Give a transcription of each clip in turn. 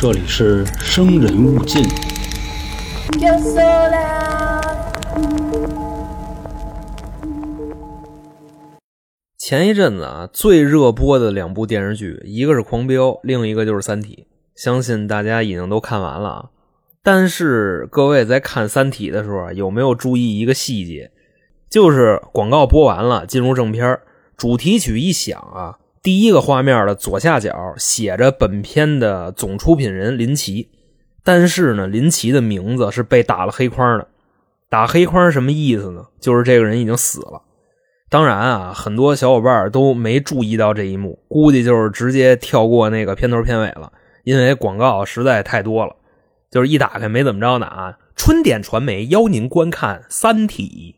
这里是生人勿近。前一阵子啊，最热播的两部电视剧，一个是《狂飙》，另一个就是《三体》。相信大家已经都看完了啊。但是各位在看《三体》的时候啊，有没有注意一个细节？就是广告播完了，进入正片，主题曲一响啊，第一个画面的左下角写着本片的总出品人林奇，但是呢，林奇的名字是被打了黑框的。打黑框什么意思呢？就是这个人已经死了。当然啊，很多小伙伴都没注意到这一幕，估计就是直接跳过那个片头片尾了，因为广告实在太多了。就是一打开没怎么着呢啊！春点传媒邀您观看《三体》，《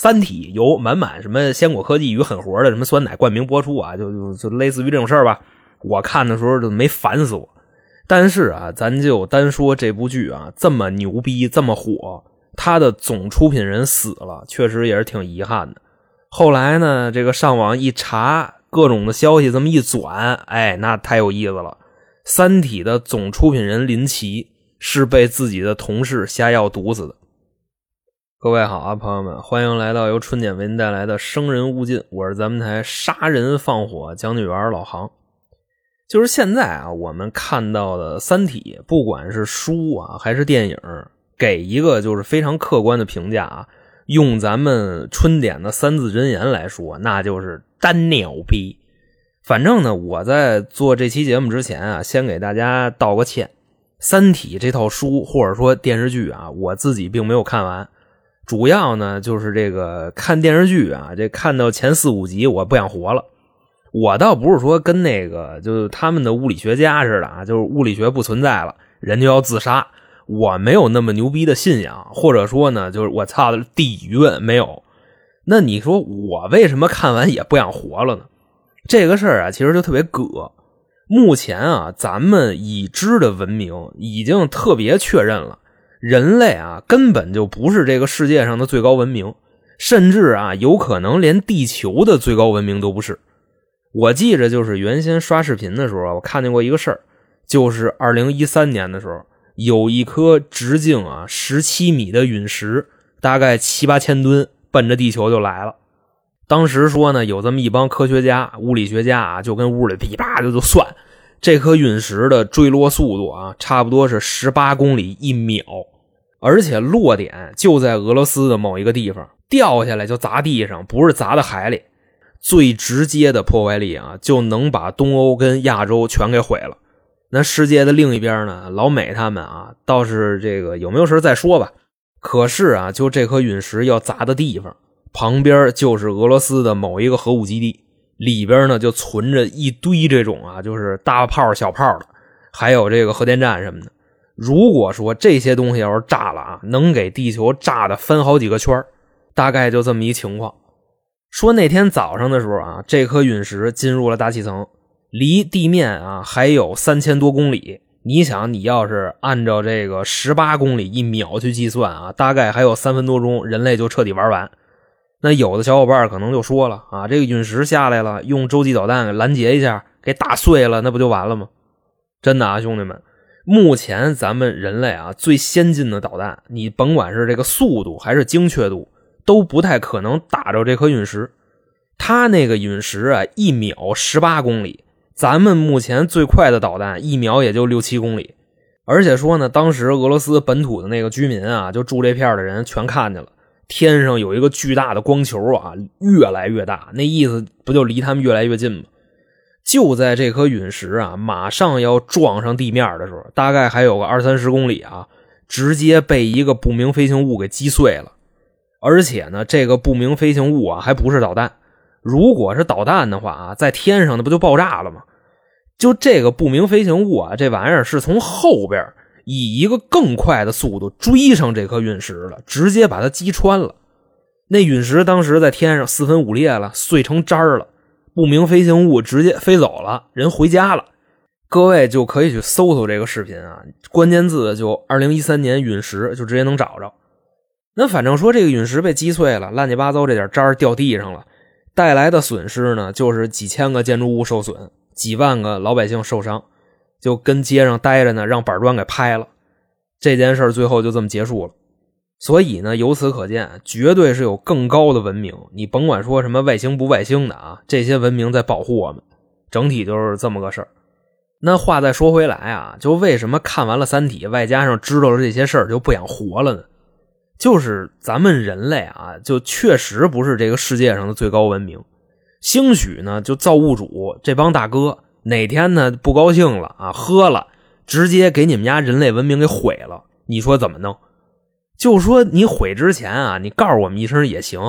三体》由满满什么鲜果科技与狠活的什么酸奶冠名播出啊，就就就类似于这种事儿吧。我看的时候就没烦死我。但是啊，咱就单说这部剧啊，这么牛逼，这么火，它的总出品人死了，确实也是挺遗憾的。后来呢，这个上网一查，各种的消息这么一转，哎，那太有意思了。《三体》的总出品人林奇是被自己的同事下药毒死的。各位好啊，朋友们，欢迎来到由春点为您带来的《生人勿近》，我是咱们台杀人放火讲解员老杭。就是现在啊，我们看到的《三体》，不管是书啊还是电影，给一个就是非常客观的评价啊。用咱们春点的三字真言来说，那就是单牛逼。反正呢，我在做这期节目之前啊，先给大家道个歉。《三体》这套书或者说电视剧啊，我自己并没有看完。主要呢，就是这个看电视剧啊，这看到前四五集，我不想活了。我倒不是说跟那个就是他们的物理学家似的啊，就是物理学不存在了，人就要自杀。我没有那么牛逼的信仰，或者说呢，就是我操的底蕴没有。那你说我为什么看完也不想活了呢？这个事儿啊，其实就特别葛。目前啊，咱们已知的文明已经特别确认了，人类啊根本就不是这个世界上的最高文明，甚至啊有可能连地球的最高文明都不是。我记着，就是原先刷视频的时候，我看见过一个事儿，就是二零一三年的时候。有一颗直径啊十七米的陨石，大概七八千吨，奔着地球就来了。当时说呢，有这么一帮科学家、物理学家啊，就跟屋里噼啪就就算这颗陨石的坠落速度啊，差不多是十八公里一秒，而且落点就在俄罗斯的某一个地方，掉下来就砸地上，不是砸到海里。最直接的破坏力啊，就能把东欧跟亚洲全给毁了。那世界的另一边呢？老美他们啊，倒是这个有没有事再说吧。可是啊，就这颗陨石要砸的地方旁边，就是俄罗斯的某一个核武基地，里边呢就存着一堆这种啊，就是大炮、小炮的，还有这个核电站什么的。如果说这些东西要是炸了啊，能给地球炸的翻好几个圈大概就这么一情况。说那天早上的时候啊，这颗陨石进入了大气层。离地面啊还有三千多公里，你想，你要是按照这个十八公里一秒去计算啊，大概还有三分多钟，人类就彻底玩完。那有的小伙伴可能就说了啊，这个陨石下来了，用洲际导弹给拦截一下，给打碎了，那不就完了吗？真的啊，兄弟们，目前咱们人类啊最先进的导弹，你甭管是这个速度还是精确度，都不太可能打着这颗陨石。它那个陨石啊，一秒十八公里。咱们目前最快的导弹一秒也就六七公里，而且说呢，当时俄罗斯本土的那个居民啊，就住这片的人全看见了，天上有一个巨大的光球啊，越来越大，那意思不就离他们越来越近吗？就在这颗陨石啊马上要撞上地面的时候，大概还有个二三十公里啊，直接被一个不明飞行物给击碎了，而且呢，这个不明飞行物啊还不是导弹，如果是导弹的话啊，在天上那不就爆炸了吗？就这个不明飞行物啊，这玩意儿是从后边以一个更快的速度追上这颗陨石了，直接把它击穿了。那陨石当时在天上四分五裂了，碎成渣了。不明飞行物直接飞走了，人回家了。各位就可以去搜搜这个视频啊，关键字就二零一三年陨石，就直接能找着。那反正说这个陨石被击碎了，乱七八糟这点渣掉地上了，带来的损失呢，就是几千个建筑物受损。几万个老百姓受伤，就跟街上待着呢，让板砖给拍了。这件事最后就这么结束了。所以呢，由此可见，绝对是有更高的文明。你甭管说什么外星不外星的啊，这些文明在保护我们。整体就是这么个事儿。那话再说回来啊，就为什么看完了《三体》，外加上知道了这些事儿，就不想活了呢？就是咱们人类啊，就确实不是这个世界上的最高文明。兴许呢，就造物主这帮大哥哪天呢不高兴了啊，喝了，直接给你们家人类文明给毁了。你说怎么弄？就说你毁之前啊，你告诉我们一声也行。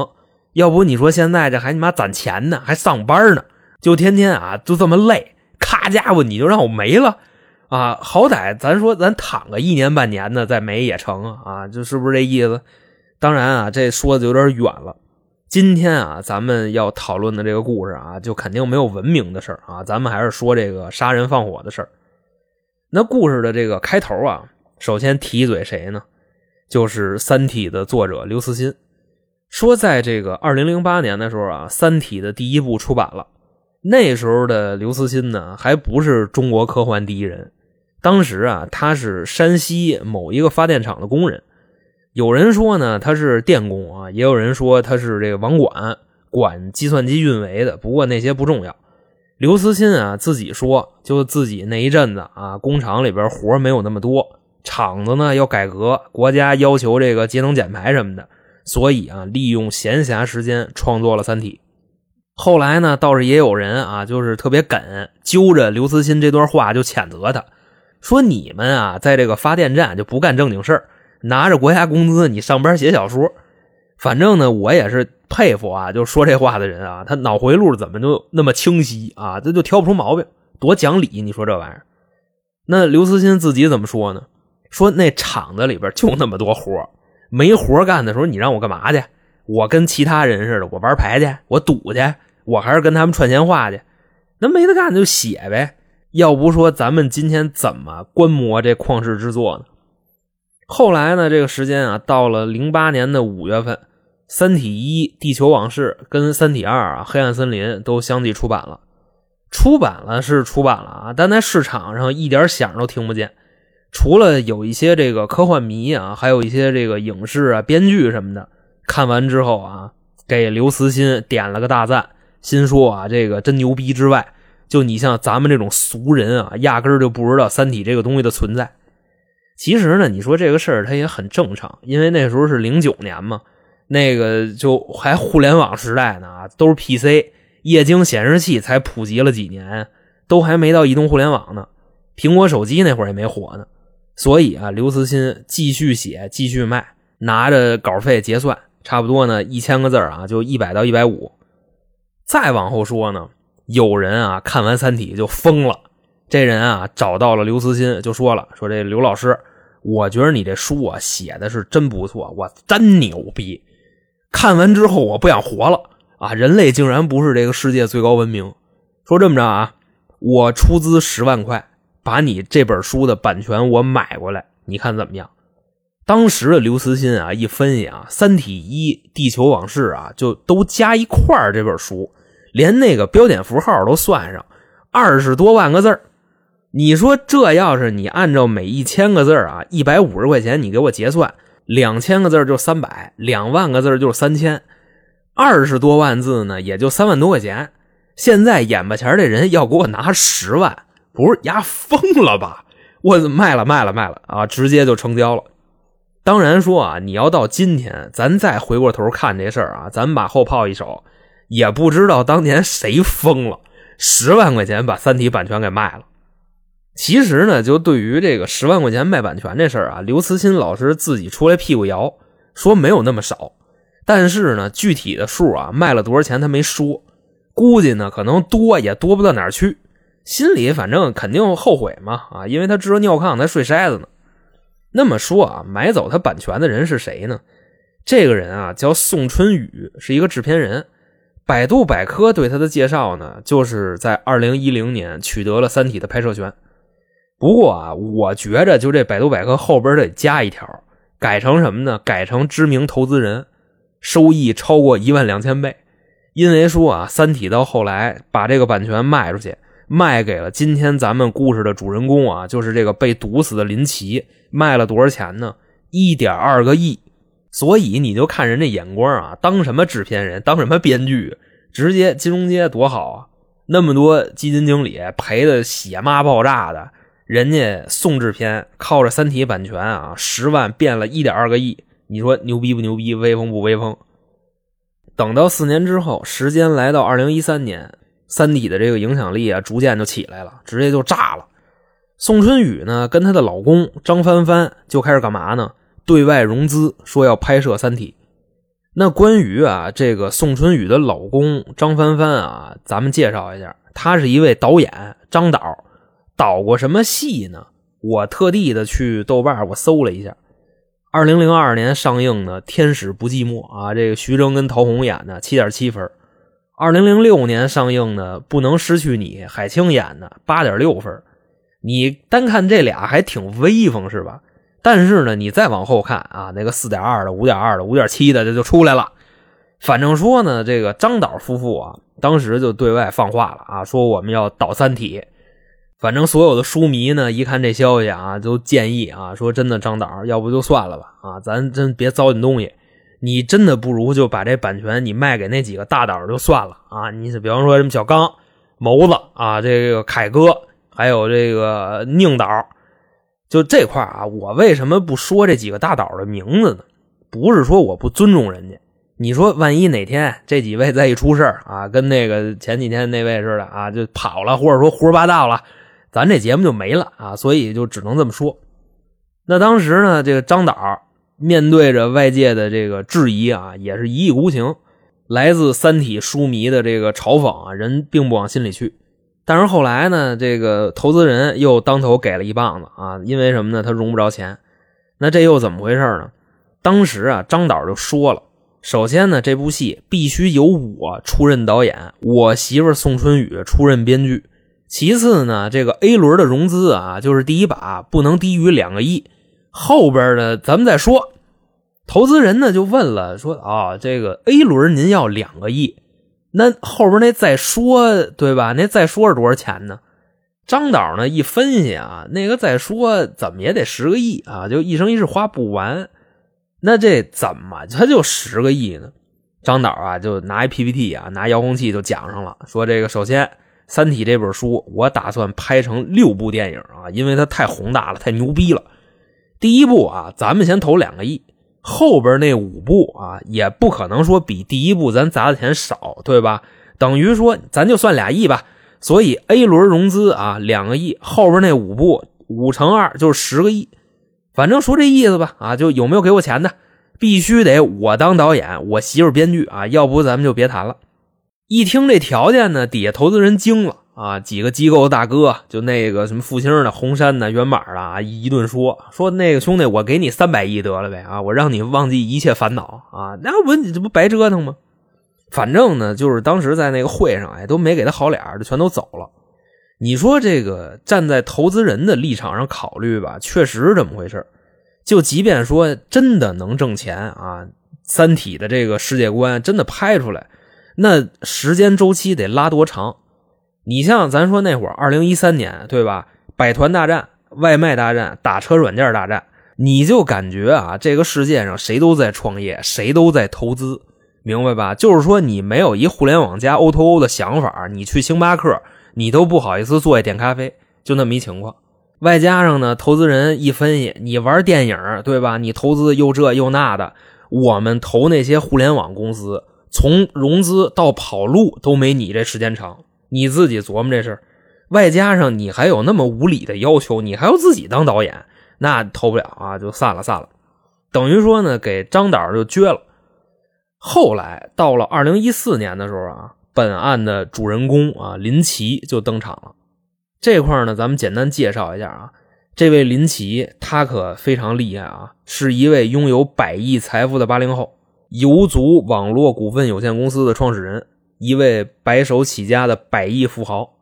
要不你说现在这还你妈攒钱呢，还上班呢，就天天啊就这么累。咔家伙，你就让我没了啊！好歹咱说咱躺个一年半年的再没也成啊！啊，就是不是这意思？当然啊，这说的有点远了。今天啊，咱们要讨论的这个故事啊，就肯定没有文明的事啊，咱们还是说这个杀人放火的事那故事的这个开头啊，首先提一嘴谁呢？就是《三体》的作者刘慈欣，说在这个二零零八年的时候啊，《三体》的第一部出版了。那时候的刘慈欣呢，还不是中国科幻第一人。当时啊，他是山西某一个发电厂的工人。有人说呢，他是电工啊，也有人说他是这个网管，管计算机运维的。不过那些不重要。刘慈欣啊，自己说，就自己那一阵子啊，工厂里边活没有那么多，厂子呢要改革，国家要求这个节能减排什么的，所以啊，利用闲暇时间创作了《三体》。后来呢，倒是也有人啊，就是特别梗，揪着刘慈欣这段话就谴责他，说你们啊，在这个发电站就不干正经事儿，拿着国家工资，你上班写小说。反正呢，我也是佩服啊，就说这话的人啊，他脑回路怎么就那么清晰啊？这就挑不出毛病，多讲理！你说这玩意儿，那刘慈欣自己怎么说呢？说那厂子里边就那么多活没活干的时候，你让我干嘛去？我跟其他人似的，我玩牌去，我赌去。我还是跟他们串闲话去，那没得干就写呗。要不说咱们今天怎么观摩这旷世之作呢？后来呢，这个时间啊，到了零八年的五月份，《三体一：地球往事》跟《三体二：啊黑暗森林》都相继出版了。出版了是出版了啊，但在市场上一点响都听不见。除了有一些这个科幻迷啊，还有一些这个影视啊、编剧什么的，看完之后啊，给刘慈欣点了个大赞。心说啊，这个真牛逼！之外，就你像咱们这种俗人啊，压根就不知道《三体》这个东西的存在。其实呢，你说这个事儿它也很正常，因为那时候是零九年嘛，那个就还互联网时代呢啊，都是 PC，液晶显示器才普及了几年，都还没到移动互联网呢。苹果手机那会儿也没火呢，所以啊，刘慈欣继续写，继续卖，拿着稿费结算，差不多呢一千个字啊，就一百到一百五。再往后说呢，有人啊看完《三体》就疯了。这人啊找到了刘慈欣，就说了：“说这刘老师，我觉得你这书啊写的是真不错，我真牛逼。看完之后我不想活了啊！人类竟然不是这个世界最高文明。说这么着啊，我出资十万块把你这本书的版权我买过来，你看怎么样？”当时的刘慈欣啊一分析啊，《三体一：地球往事》啊就都加一块这本书。连那个标点符号都算上，二十多万个字你说这要是你按照每一千个字啊，一百五十块钱，你给我结算，两千个字就三百，两万个字就是三千，二十多万字呢，也就三万多块钱。现在眼巴前这人要给我拿十万，不是丫疯了吧？我卖了卖了卖了啊，直接就成交了。当然说啊，你要到今天，咱再回过头看这事儿啊，咱把后炮一手。也不知道当年谁疯了，十万块钱把《三体》版权给卖了。其实呢，就对于这个十万块钱卖版权这事儿啊，刘慈欣老师自己出来屁股摇，说没有那么少。但是呢，具体的数啊，卖了多少钱他没说，估计呢可能多也多不到哪儿去。心里反正肯定后悔嘛啊，因为他知道尿炕在睡筛子呢。那么说啊，买走他版权的人是谁呢？这个人啊叫宋春雨，是一个制片人。百度百科对他的介绍呢，就是在二零一零年取得了《三体》的拍摄权。不过啊，我觉着就这百度百科后边得加一条，改成什么呢？改成知名投资人，收益超过一万两千倍。因为说啊，《三体》到后来把这个版权卖出去，卖给了今天咱们故事的主人公啊，就是这个被毒死的林奇，卖了多少钱呢？一点二个亿。所以你就看人家眼光啊，当什么制片人，当什么编剧，直接金融街多好啊！那么多基金经理赔的血妈爆炸的，人家宋制片靠着《三体》版权啊，十万变了一点二个亿，你说牛逼不牛逼？威风不威风？等到四年之后，时间来到二零一三年，《三体》的这个影响力啊，逐渐就起来了，直接就炸了。宋春雨呢，跟她的老公张帆帆就开始干嘛呢？对外融资，说要拍摄《三体》。那关于啊，这个宋春雨的老公张帆帆啊，咱们介绍一下，他是一位导演，张导，导过什么戏呢？我特地的去豆瓣我搜了一下，二零零二年上映的《天使不寂寞》啊，这个徐峥跟陶虹演的，七点七分；二零零六年上映的《不能失去你》，海清演的，八点六分。你单看这俩还挺威风，是吧？但是呢，你再往后看啊，那个四点二的、五点二的、五点七的，这就出来了。反正说呢，这个张导夫妇啊，当时就对外放话了啊，说我们要导《三体》。反正所有的书迷呢，一看这消息啊，都建议啊，说真的，张导，要不就算了吧啊，咱真别糟践东西。你真的不如就把这版权你卖给那几个大导就算了啊。你比方说什么小刚、谋子啊，这个凯哥，还有这个宁导。就这块啊，我为什么不说这几个大导的名字呢？不是说我不尊重人家，你说万一哪天这几位再一出事啊，跟那个前几天那位似的啊，就跑了，或者说胡说八道了，咱这节目就没了啊，所以就只能这么说。那当时呢，这个张导面对着外界的这个质疑啊，也是一意孤行，来自三体书迷的这个嘲讽啊，人并不往心里去。但是后来呢，这个投资人又当头给了一棒子啊！因为什么呢？他融不着钱。那这又怎么回事呢？当时啊，张导就说了：首先呢，这部戏必须由我出任导演，我媳妇宋春雨出任编剧。其次呢，这个 A 轮的融资啊，就是第一把不能低于两个亿。后边的咱们再说。投资人呢就问了，说啊，这个 A 轮您要两个亿？那后边那再说对吧？那再说是多少钱呢？张导呢一分析啊，那个再说怎么也得十个亿啊，就一生一世花不完。那这怎么他就十个亿呢？张导啊就拿一 PPT 啊，拿遥控器就讲上了，说这个首先《三体》这本书我打算拍成六部电影啊，因为它太宏大了，太牛逼了。第一部啊，咱们先投两个亿。后边那五部啊，也不可能说比第一部咱砸的钱少，对吧？等于说咱就算俩亿吧。所以 A 轮融资啊，两个亿，后边那五部五乘二就是十个亿。反正说这意思吧，啊，就有没有给我钱的，必须得我当导演，我媳妇编剧啊，要不咱们就别谈了。一听这条件呢，底下投资人惊了。啊，几个机构大哥，就那个什么复兴的、红杉的、原码的啊，一顿说说那个兄弟，我给你三百亿得了呗啊，我让你忘记一切烦恼啊，那不你这不白折腾吗？反正呢，就是当时在那个会上，哎，都没给他好脸就全都走了。你说这个站在投资人的立场上考虑吧，确实是这么回事就即便说真的能挣钱啊，《三体》的这个世界观真的拍出来，那时间周期得拉多长？你像咱说那会儿，二零一三年对吧？百团大战、外卖大战、打车软件大战，你就感觉啊，这个世界上谁都在创业，谁都在投资，明白吧？就是说，你没有一互联网加 O2O 的想法，你去星巴克，你都不好意思坐下点咖啡，就那么一情况。外加上呢，投资人一分析，你玩电影对吧？你投资又这又那的，我们投那些互联网公司，从融资到跑路都没你这时间长。你自己琢磨这事儿外加上你还有那么无理的要求，你还要自己当导演，那投不了啊，就散了散了。等于说呢，给张导就撅了。后来到了二零一四年的时候啊，本案的主人公啊林奇就登场了。这块呢，咱们简单介绍一下啊，这位林奇他可非常厉害啊，是一位拥有百亿财富的八零后，游族网络股份有限公司的创始人。一位白手起家的百亿富豪，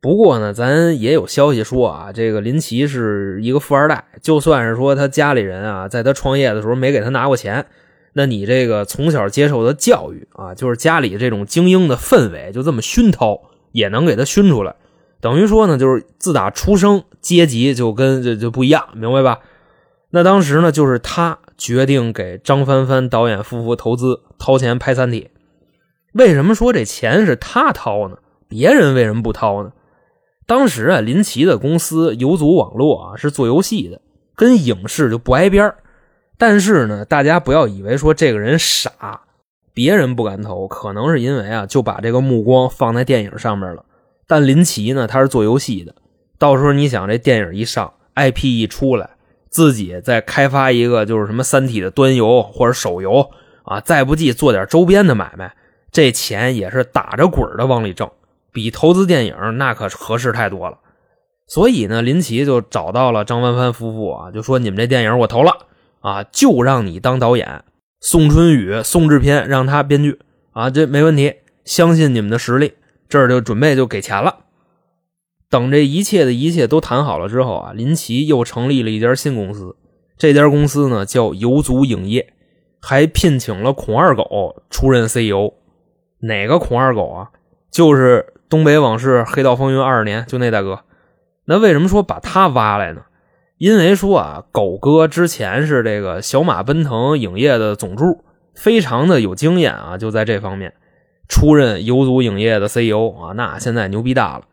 不过呢，咱也有消息说啊，这个林奇是一个富二代。就算是说他家里人啊，在他创业的时候没给他拿过钱，那你这个从小接受的教育啊，就是家里这种精英的氛围，就这么熏陶，也能给他熏出来。等于说呢，就是自打出生阶级就跟这就不一样，明白吧？那当时呢，就是他决定给张帆帆导演夫妇投资，掏钱拍《三体》。为什么说这钱是他掏呢？别人为什么不掏呢？当时啊，林奇的公司游族网络啊是做游戏的，跟影视就不挨边但是呢，大家不要以为说这个人傻，别人不敢投，可能是因为啊就把这个目光放在电影上面了。但林奇呢，他是做游戏的，到时候你想这电影一上，IP 一出来，自己再开发一个就是什么《三体》的端游或者手游啊，再不济做点周边的买卖，这钱也是打着滚的往里挣。比投资电影那可合适太多了，所以呢，林奇就找到了张帆帆夫妇啊，就说：“你们这电影我投了啊，就让你当导演，宋春雨、宋制片让他编剧啊，这没问题，相信你们的实力。”这儿就准备就给钱了。等这一切的一切都谈好了之后啊，林奇又成立了一家新公司，这家公司呢叫游族影业，还聘请了孔二狗出任 CEO。哪个孔二狗啊？就是。东北往事，黑道风云二十年，就那大哥。那为什么说把他挖来呢？因为说啊，狗哥之前是这个小马奔腾影业的总助，非常的有经验啊，就在这方面出任游族影业的 CEO 啊，那现在牛逼大了。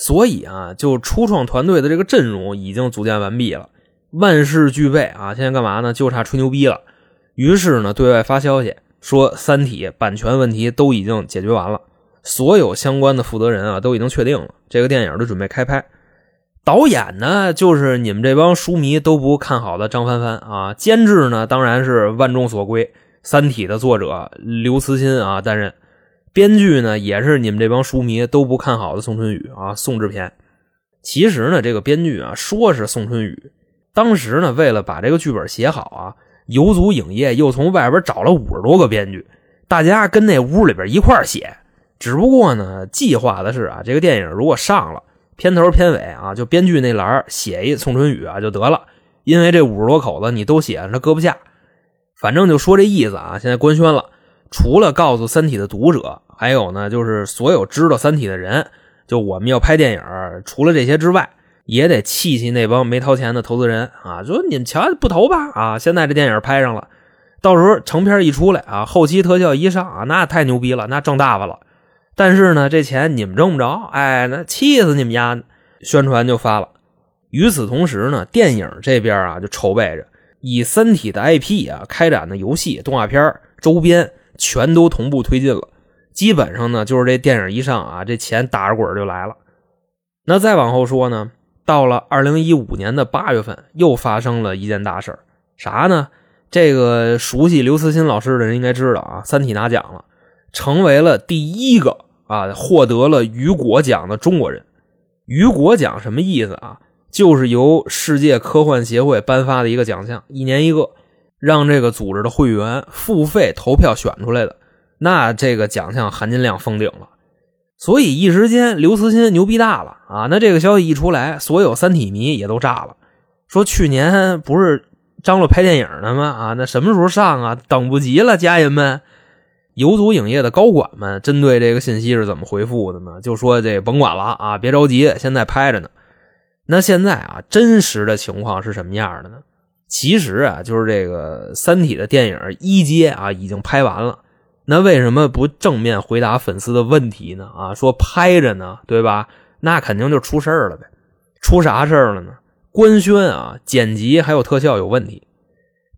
所以啊，就初创团队的这个阵容已经组建完毕了，万事俱备啊，现在干嘛呢？就差吹牛逼了。于是呢，对外发消息说，《三体》版权问题都已经解决完了。所有相关的负责人啊都已经确定了，这个电影都准备开拍。导演呢，就是你们这帮书迷都不看好的张帆帆啊。监制呢，当然是万众所归《三体》的作者刘慈欣啊担任。编剧呢，也是你们这帮书迷都不看好的宋春雨啊宋制片。其实呢，这个编剧啊说是宋春雨，当时呢为了把这个剧本写好啊，游族影业又从外边找了五十多个编剧，大家跟那屋里边一块写。只不过呢，计划的是啊，这个电影如果上了，片头片尾啊，就编剧那栏写一宋春雨啊就得了。因为这五十多口子你都写，他搁不下。反正就说这意思啊。现在官宣了，除了告诉《三体》的读者，还有呢，就是所有知道《三体》的人，就我们要拍电影，除了这些之外，也得气气那帮没掏钱的投资人啊，说你们瞧不投吧啊！现在这电影拍上了，到时候成片一出来啊，后期特效一上啊，那太牛逼了，那挣大发了。但是呢，这钱你们挣不着，哎，那气死你们家！宣传就发了。与此同时呢，电影这边啊就筹备着，以《三体》的 IP 啊开展的游戏、动画片、周边全都同步推进了。基本上呢，就是这电影一上啊，这钱打着滚就来了。那再往后说呢，到了二零一五年的八月份，又发生了一件大事啥呢？这个熟悉刘慈欣老师的人应该知道啊，《三体》拿奖了，成为了第一个。啊，获得了雨果奖的中国人，雨果奖什么意思啊？就是由世界科幻协会颁发的一个奖项，一年一个，让这个组织的会员付费投票选出来的。那这个奖项含金量封顶了，所以一时间刘慈欣牛逼大了啊！那这个消息一出来，所有三体迷也都炸了，说去年不是张罗拍电影呢吗？啊，那什么时候上啊？等不及了，家人们。游族影业的高管们针对这个信息是怎么回复的呢？就说这甭管了啊，别着急，现在拍着呢。那现在啊，真实的情况是什么样的呢？其实啊，就是这个《三体》的电影一阶啊已经拍完了。那为什么不正面回答粉丝的问题呢？啊，说拍着呢，对吧？那肯定就出事了呗。出啥事了呢？官宣啊，剪辑还有特效有问题。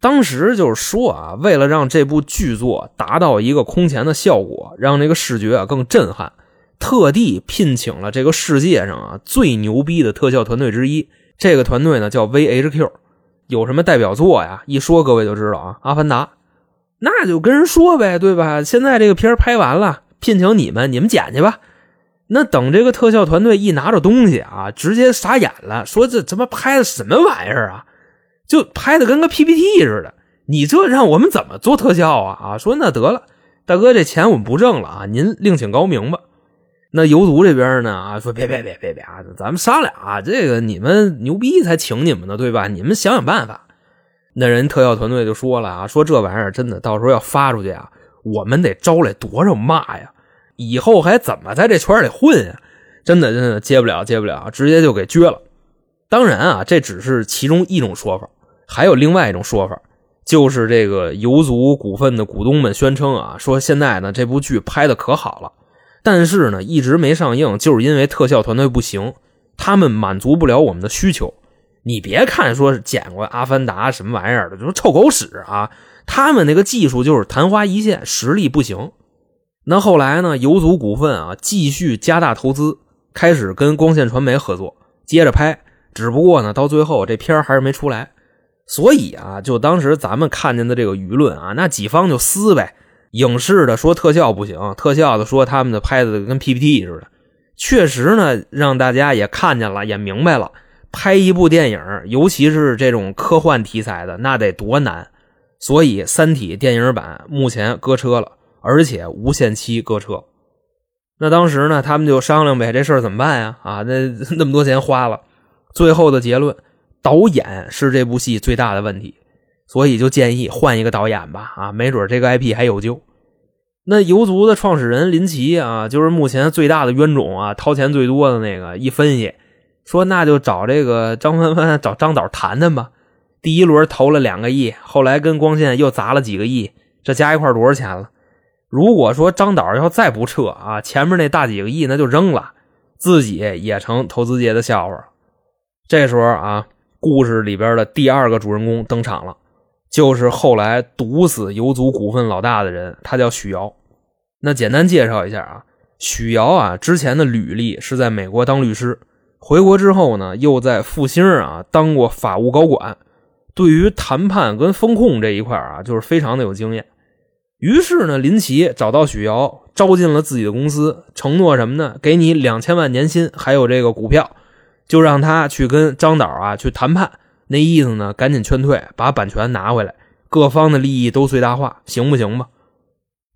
当时就是说啊，为了让这部剧作达到一个空前的效果，让这个视觉啊更震撼，特地聘请了这个世界上啊最牛逼的特效团队之一。这个团队呢叫 VHQ，有什么代表作呀？一说各位就知道啊，《阿凡达》。那就跟人说呗，对吧？现在这个片拍完了，聘请你们，你们剪去吧。那等这个特效团队一拿着东西啊，直接傻眼了，说这他妈拍的什么玩意儿啊？就拍的跟个 PPT 似的，你这让我们怎么做特效啊？啊，说那得了，大哥，这钱我们不挣了啊，您另请高明吧。那游族这边呢啊，说别别别别别啊，咱们商量啊，这个你们牛逼才请你们呢，对吧？你们想想办法。那人特效团队就说了啊，说这玩意儿真的到时候要发出去啊，我们得招来多少骂呀？以后还怎么在这圈里混呀？真的真的接不了，接不了，直接就给撅了。当然啊，这只是其中一种说法，还有另外一种说法，就是这个游族股份的股东们宣称啊，说现在呢这部剧拍的可好了，但是呢一直没上映，就是因为特效团队不行，他们满足不了我们的需求。你别看说是剪过《阿凡达》什么玩意儿的，就是臭狗屎啊！他们那个技术就是昙花一现，实力不行。那后来呢，游族股份啊继续加大投资，开始跟光线传媒合作，接着拍。只不过呢，到最后这片还是没出来，所以啊，就当时咱们看见的这个舆论啊，那几方就撕呗。影视的说特效不行，特效的说他们的拍的跟 PPT 似的。确实呢，让大家也看见了，也明白了，拍一部电影，尤其是这种科幻题材的，那得多难。所以《三体》电影版目前搁车了，而且无限期搁车。那当时呢，他们就商量呗，这事儿怎么办呀？啊，那 那么多钱花了。最后的结论，导演是这部戏最大的问题，所以就建议换一个导演吧。啊，没准这个 IP 还有救。那游族的创始人林奇啊，就是目前最大的冤种啊，掏钱最多的那个。一分析说，那就找这个张帆帆找张导谈谈吧。第一轮投了两个亿，后来跟光线又砸了几个亿，这加一块多少钱了？如果说张导要再不撤啊，前面那大几个亿那就扔了，自己也成投资界的笑话。这时候啊，故事里边的第二个主人公登场了，就是后来毒死游族股份老大的人，他叫许瑶。那简单介绍一下啊，许瑶啊，之前的履历是在美国当律师，回国之后呢，又在复兴啊当过法务高管，对于谈判跟风控这一块啊，就是非常的有经验。于是呢，林奇找到许瑶，招进了自己的公司，承诺什么呢？给你两千万年薪，还有这个股票。就让他去跟张导啊去谈判，那意思呢，赶紧劝退，把版权拿回来，各方的利益都最大化，行不行吧？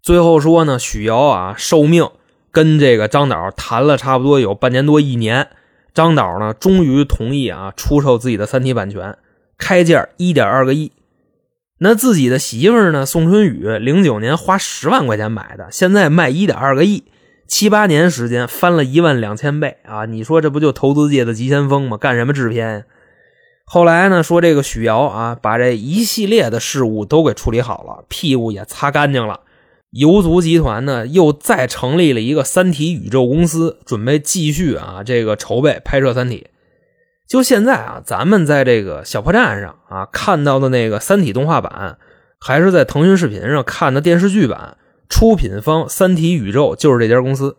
最后说呢，许瑶啊受命跟这个张导谈了差不多有半年多一年，张导呢终于同意啊出售自己的《三体》版权，开价一点二个亿。那自己的媳妇呢，宋春雨零九年花十万块钱买的，现在卖一点二个亿。七八年时间翻了一万两千倍啊！你说这不就投资界的急先锋吗？干什么制片？后来呢，说这个许瑶啊，把这一系列的事物都给处理好了，屁股也擦干净了。游族集团呢，又再成立了一个三体宇宙公司，准备继续啊这个筹备拍摄三体。就现在啊，咱们在这个小破站上啊看到的那个三体动画版，还是在腾讯视频上看的电视剧版。出品方三体宇宙就是这家公司，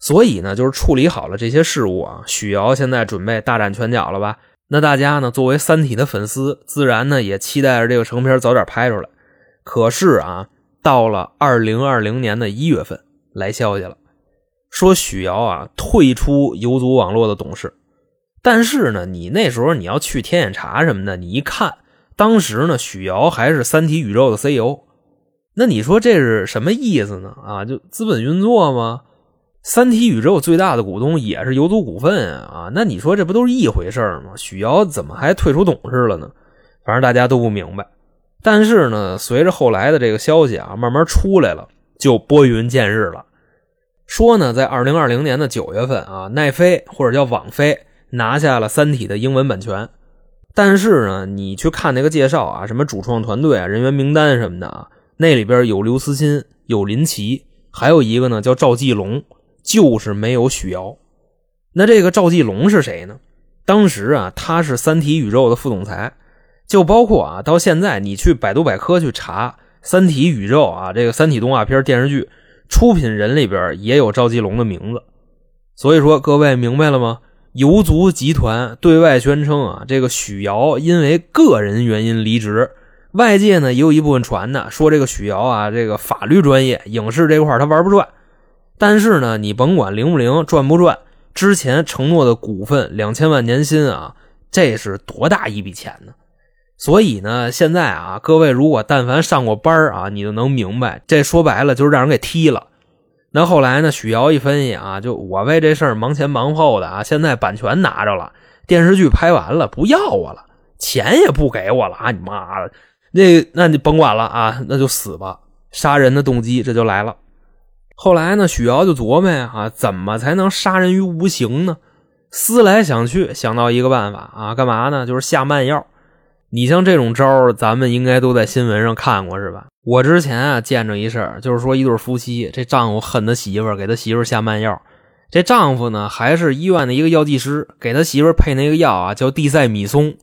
所以呢，就是处理好了这些事务啊。许瑶现在准备大展拳脚了吧？那大家呢，作为三体的粉丝，自然呢也期待着这个成片早点拍出来。可是啊，到了二零二零年的一月份，来消息了，说许瑶啊退出游族网络的董事。但是呢，你那时候你要去天眼查什么的，你一看，当时呢，许瑶还是三体宇宙的 CEO。那你说这是什么意思呢？啊，就资本运作吗？三体宇宙最大的股东也是游族股份啊，那你说这不都是一回事吗？许瑶怎么还退出董事了呢？反正大家都不明白。但是呢，随着后来的这个消息啊慢慢出来了，就拨云见日了。说呢，在二零二零年的九月份啊，奈飞或者叫网飞拿下了三体的英文版权。但是呢，你去看那个介绍啊，什么主创团队啊、人员名单什么的啊。那里边有刘慈欣，有林奇，还有一个呢叫赵继龙，就是没有许瑶。那这个赵继龙是谁呢？当时啊，他是三体宇宙的副总裁，就包括啊，到现在你去百度百科去查三体宇宙啊，这个三体动画片电视剧出品人里边也有赵继龙的名字。所以说，各位明白了吗？游族集团对外宣称啊，这个许瑶因为个人原因离职。外界呢也有一部分传的，说这个许瑶啊，这个法律专业，影视这块他玩不转。但是呢，你甭管灵不灵，赚不赚，之前承诺的股份两千万年薪啊，这是多大一笔钱呢？所以呢，现在啊，各位如果但凡上过班啊，你就能明白，这说白了就是让人给踢了。那后来呢，许瑶一分析啊，就我为这事儿忙前忙后的啊，现在版权拿着了，电视剧拍完了，不要我了，钱也不给我了啊，你妈的！那那你甭管了啊，那就死吧！杀人的动机这就来了。后来呢，许瑶就琢磨呀，啊，怎么才能杀人于无形呢？思来想去，想到一个办法啊，干嘛呢？就是下慢药。你像这种招咱们应该都在新闻上看过是吧？我之前啊见着一事儿，就是说一对夫妻，这丈夫恨他媳妇儿，给他媳妇儿下慢药。这丈夫呢，还是医院的一个药剂师，给他媳妇儿配那个药啊，叫地塞米松。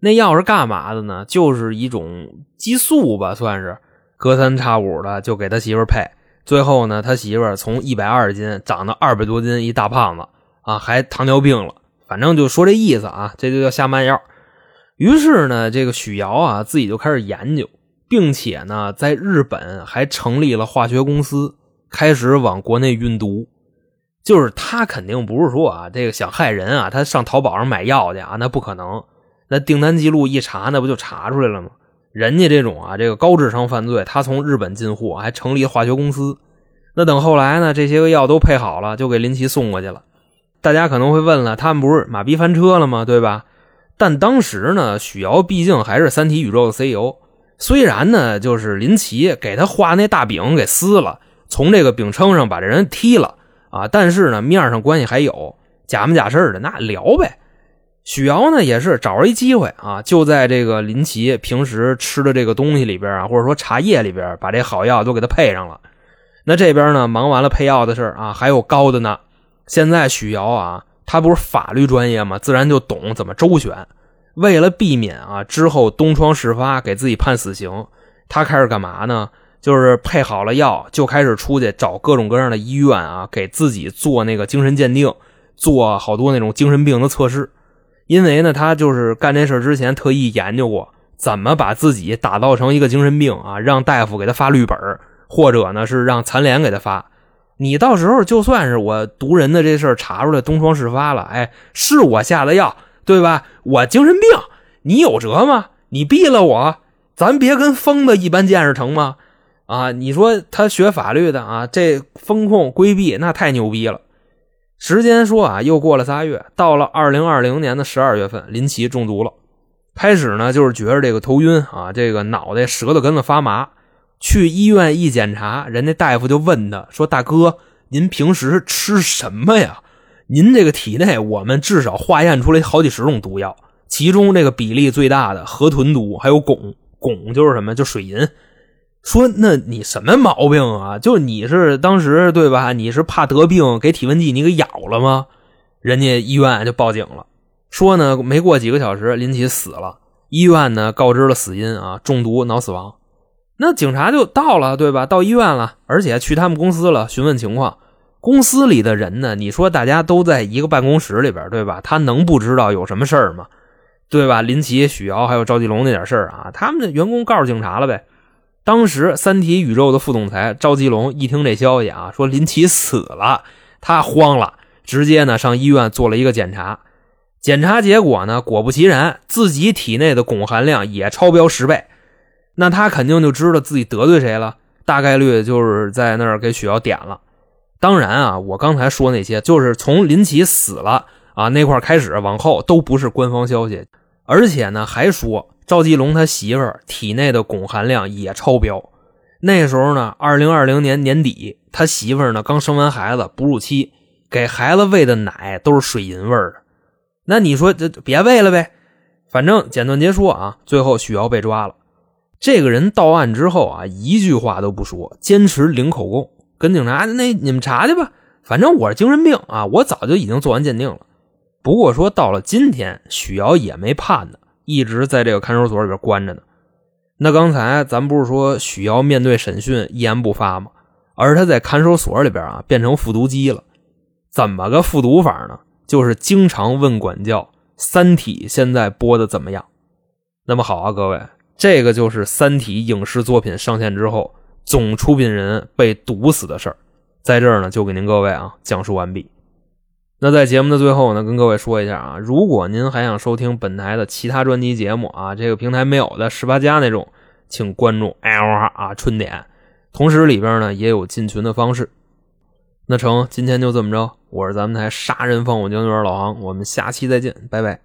那药是干嘛的呢？就是一种激素吧，算是隔三差五的就给他媳妇儿配。最后呢，他媳妇儿从一百二十斤长到二百多斤，一大胖子啊，还糖尿病了。反正就说这意思啊，这就叫下慢药。于是呢，这个许瑶啊，自己就开始研究，并且呢，在日本还成立了化学公司，开始往国内运毒。就是他肯定不是说啊，这个想害人啊，他上淘宝上买药去啊，那不可能。那订单记录一查，那不就查出来了吗？人家这种啊，这个高智商犯罪，他从日本进货，还成立化学公司。那等后来呢，这些个药都配好了，就给林奇送过去了。大家可能会问了，他们不是马逼翻车了吗？对吧？但当时呢，许瑶毕竟还是三体宇宙的 CEO。虽然呢，就是林奇给他画那大饼给撕了，从这个饼铛上把这人踢了啊，但是呢，面上关系还有，假模假式的那聊呗。许瑶呢也是找着一机会啊，就在这个林奇平时吃的这个东西里边啊，或者说茶叶里边，把这好药都给他配上了。那这边呢忙完了配药的事啊，还有高的呢。现在许瑶啊，他不是法律专业嘛，自然就懂怎么周旋。为了避免啊之后东窗事发给自己判死刑，他开始干嘛呢？就是配好了药，就开始出去找各种各样的医院啊，给自己做那个精神鉴定，做好多那种精神病的测试。因为呢，他就是干这事之前特意研究过，怎么把自己打造成一个精神病啊，让大夫给他发绿本或者呢是让残联给他发。你到时候就算是我毒人的这事查出来，东窗事发了，哎，是我下的药，对吧？我精神病，你有辙吗？你毙了我，咱别跟疯子一般见识成吗？啊，你说他学法律的啊，这风控规避那太牛逼了。时间说啊，又过了仨月，到了二零二零年的十二月份，林奇中毒了。开始呢，就是觉着这个头晕啊，这个脑袋、舌头根子发麻。去医院一检查，人家大夫就问他说：“大哥，您平时吃什么呀？您这个体内，我们至少化验出来好几十种毒药，其中这个比例最大的河豚毒，还有汞。汞就是什么？就水银。”说那你什么毛病啊？就你是当时对吧？你是怕得病给体温计你给咬了吗？人家医院就报警了，说呢没过几个小时林奇死了，医院呢告知了死因啊中毒脑死亡。那警察就到了对吧？到医院了，而且去他们公司了询问情况。公司里的人呢，你说大家都在一个办公室里边对吧？他能不知道有什么事儿吗？对吧？林奇、许瑶还有赵继龙那点事儿啊，他们的员工告诉警察了呗。当时，三体宇宙的副总裁赵基龙一听这消息啊，说林奇死了，他慌了，直接呢上医院做了一个检查。检查结果呢，果不其然，自己体内的汞含量也超标十倍。那他肯定就知道自己得罪谁了，大概率就是在那儿给许瑶点了。当然啊，我刚才说那些，就是从林奇死了啊那块开始往后都不是官方消息，而且呢还说。赵继龙他媳妇儿体内的汞含量也超标。那时候呢，二零二零年年底，他媳妇儿呢刚生完孩子，哺乳期，给孩子喂的奶都是水银味儿的。那你说这别喂了呗？反正简短结束啊，最后许瑶被抓了。这个人到案之后啊，一句话都不说，坚持零口供，跟警察那你们查去吧，反正我是精神病啊，我早就已经做完鉴定了。不过说到了今天，许瑶也没判呢。一直在这个看守所里边关着呢。那刚才咱不是说许瑶面对审讯一言不发吗？而他在看守所里边啊，变成复读机了。怎么个复读法呢？就是经常问管教：“三体现在播的怎么样？”那么好啊，各位，这个就是《三体》影视作品上线之后，总出品人被毒死的事儿。在这儿呢，就给您各位啊讲述完毕。那在节目的最后呢，跟各位说一下啊，如果您还想收听本台的其他专辑节目啊，这个平台没有的十八加那种，请关注 L 啊春点，同时里边呢也有进群的方式。那成，今天就这么着，我是咱们台杀人放火将军老航，我们下期再见，拜拜。